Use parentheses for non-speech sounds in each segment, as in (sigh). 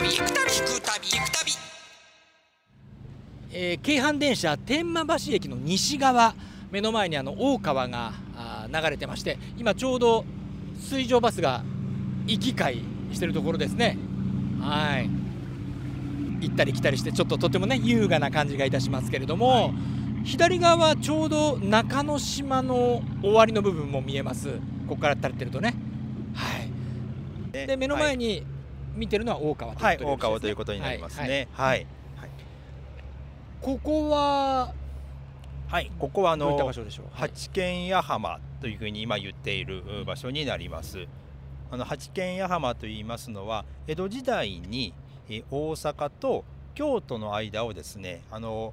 旅行く旅行く旅行く旅えー京阪電車天満橋駅の西側目の前にあの大川が流れてまして今ちょうど水上バスが行き交いしてるところですね。はい。行ったり来たりしてちょっととてもね優雅な感じがいたしますけれども、左側はちょうど中之島の終わりの部分も見えます。ここから立ってるとね。はい。で目の前に見てるのは大川とはいい、うことで大川ということになりますね。はい、はい、ここははい、ここはあの場所でしょう、はい八軒屋浜というふうに今言っている場所になります。あの八軒屋浜と言いますのは江戸時代にえ大阪と京都の間をですね、あの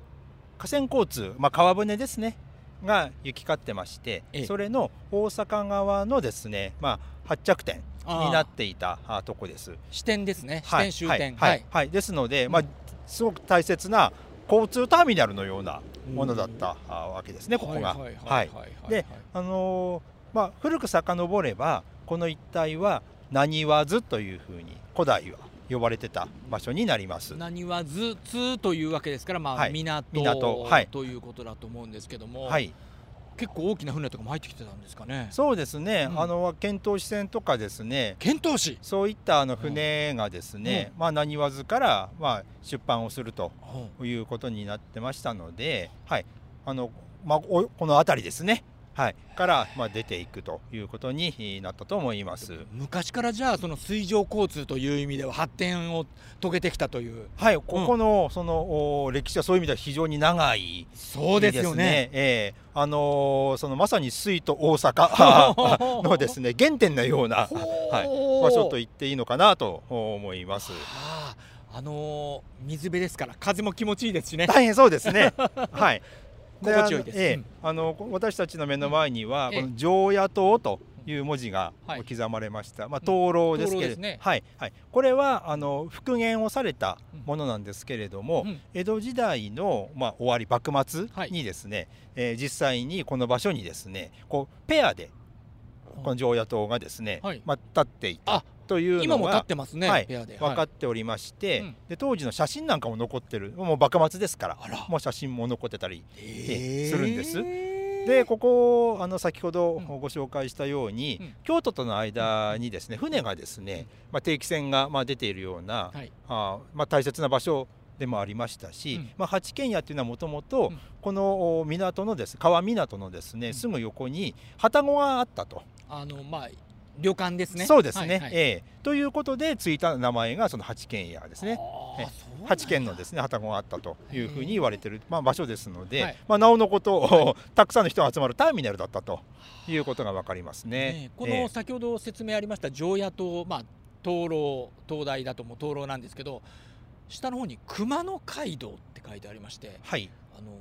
河川交通、まあ川船ですね。が行き交ってましてええ、それの大阪側のですね、まあ発着点になっていたあとこです。支店ですね。支はい。店終点。はい。はい。はい。ですので、まあすごく大切な交通ターミナルのようなものだったあわけですね、ここが。であのーまあ、古く遡ればこの一帯は何わずというふうに古代は呼ばれてた場所になります。何はずつというわけですから、まあはい。港港。はい。ということだと思うんですけども、はい、結構大きな船とかも入ってきてたんですかね。そうですね、うん。あの遣唐使船とかですね。遣唐使、そういったあの船がですね、まあ、何わずからまあ出版をするということになってましたので、はい。あのまあ、おこの辺りですね、はい、からまあ出ていくということになったと思います。昔からじゃあその水上交通という意味では発展を遂げてきたというはい、ここのそのお歴史はそういう意味では非常に長いそうですよね。ええあのーそのまさに水と大阪 (laughs) のですね原点のような、はい、場所と言っていいのかなと思います。はあ、あのー水辺ですから風も気持ちいいですしね。大変そうですね。はい。心地よいです。あのええうん。あの私たちの目の前には、ええこの常夜灯という文字がはい。刻まれました。まあ灯籠ですけれど、灯籠ですね。はいはい。これはあの復元をされたものなんですけれども、うん。江戸時代のまあ終わり幕末はいにですね、えー実際にこの場所にですね、こうペアでこの常夜灯がですね、はい。まあ立っていた。あというのが今も立ってますね、はい。分かはい。っておりまして、うん。で当時の写真なんかも残ってるもう幕末ですからもう写真も残ってたりえーするんです。でここあの先ほどうん。ご紹介したように、うん。京都との間にですね船がですね、まあ、定期船がまあ出ているような、はい。あまあ、大切な場所でもありましたし、うん。まあ、八軒家っていうのはもともとうん。このお港のです川港のですねすぐ横に旅籠があったと。あのまあ旅館ですね。そうですね、はいはい。ええ。ということでついた名前がその八軒家ですね。八軒のですね旅籠があったというふうに言われてる、まあ、場所ですので、はい。まあ、なおのこと、たくさんの人が集まるターミナルだったということが分かりますね。ねこえの先ほど説明ありました常夜灯、まあ、灯籠灯台だとも灯籠なんですけど下の方に熊野街道って書いてありましてはい。あの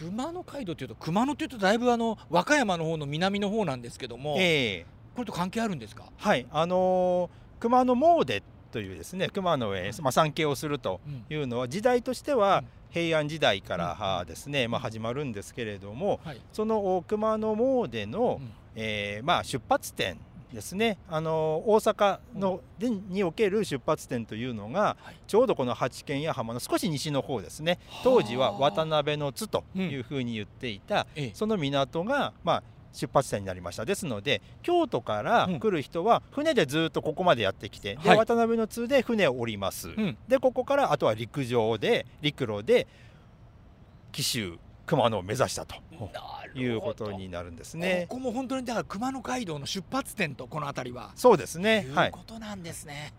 熊野街道っていうと熊野っていうとだいぶあの和歌山の方の南の方なんですけども、ええこれと関係あるんですか、はい。あのー熊野詣というですね熊野へ、まあ、参詣をするとうん。いうのは時代としてはうん。平安時代から、あですね、まあ、始まるんですけれどもはい。そのお熊野詣の、うん。えーまあ、出発点ですね、あの大阪の、でにおける出発点というのが、はい。ちょうどこの八軒屋浜の少し西の方ですね。当時ははあ渡辺の津というふうに言っていた、ええ。その港が、まあ、出発点になりました。ですので京都からうん。来る人は船でずっとここまでやってきて、ではい。渡辺の津で船を降ります、うん。でここからあとは陸上で陸路で紀州熊野を目指したということになるんですね。ここも本当にだから熊野街道の出発点とこの辺りは。そうですね。い。うはい。ことなんですね、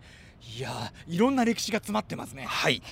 い、やーいろんな歴史が詰まってますね。はい。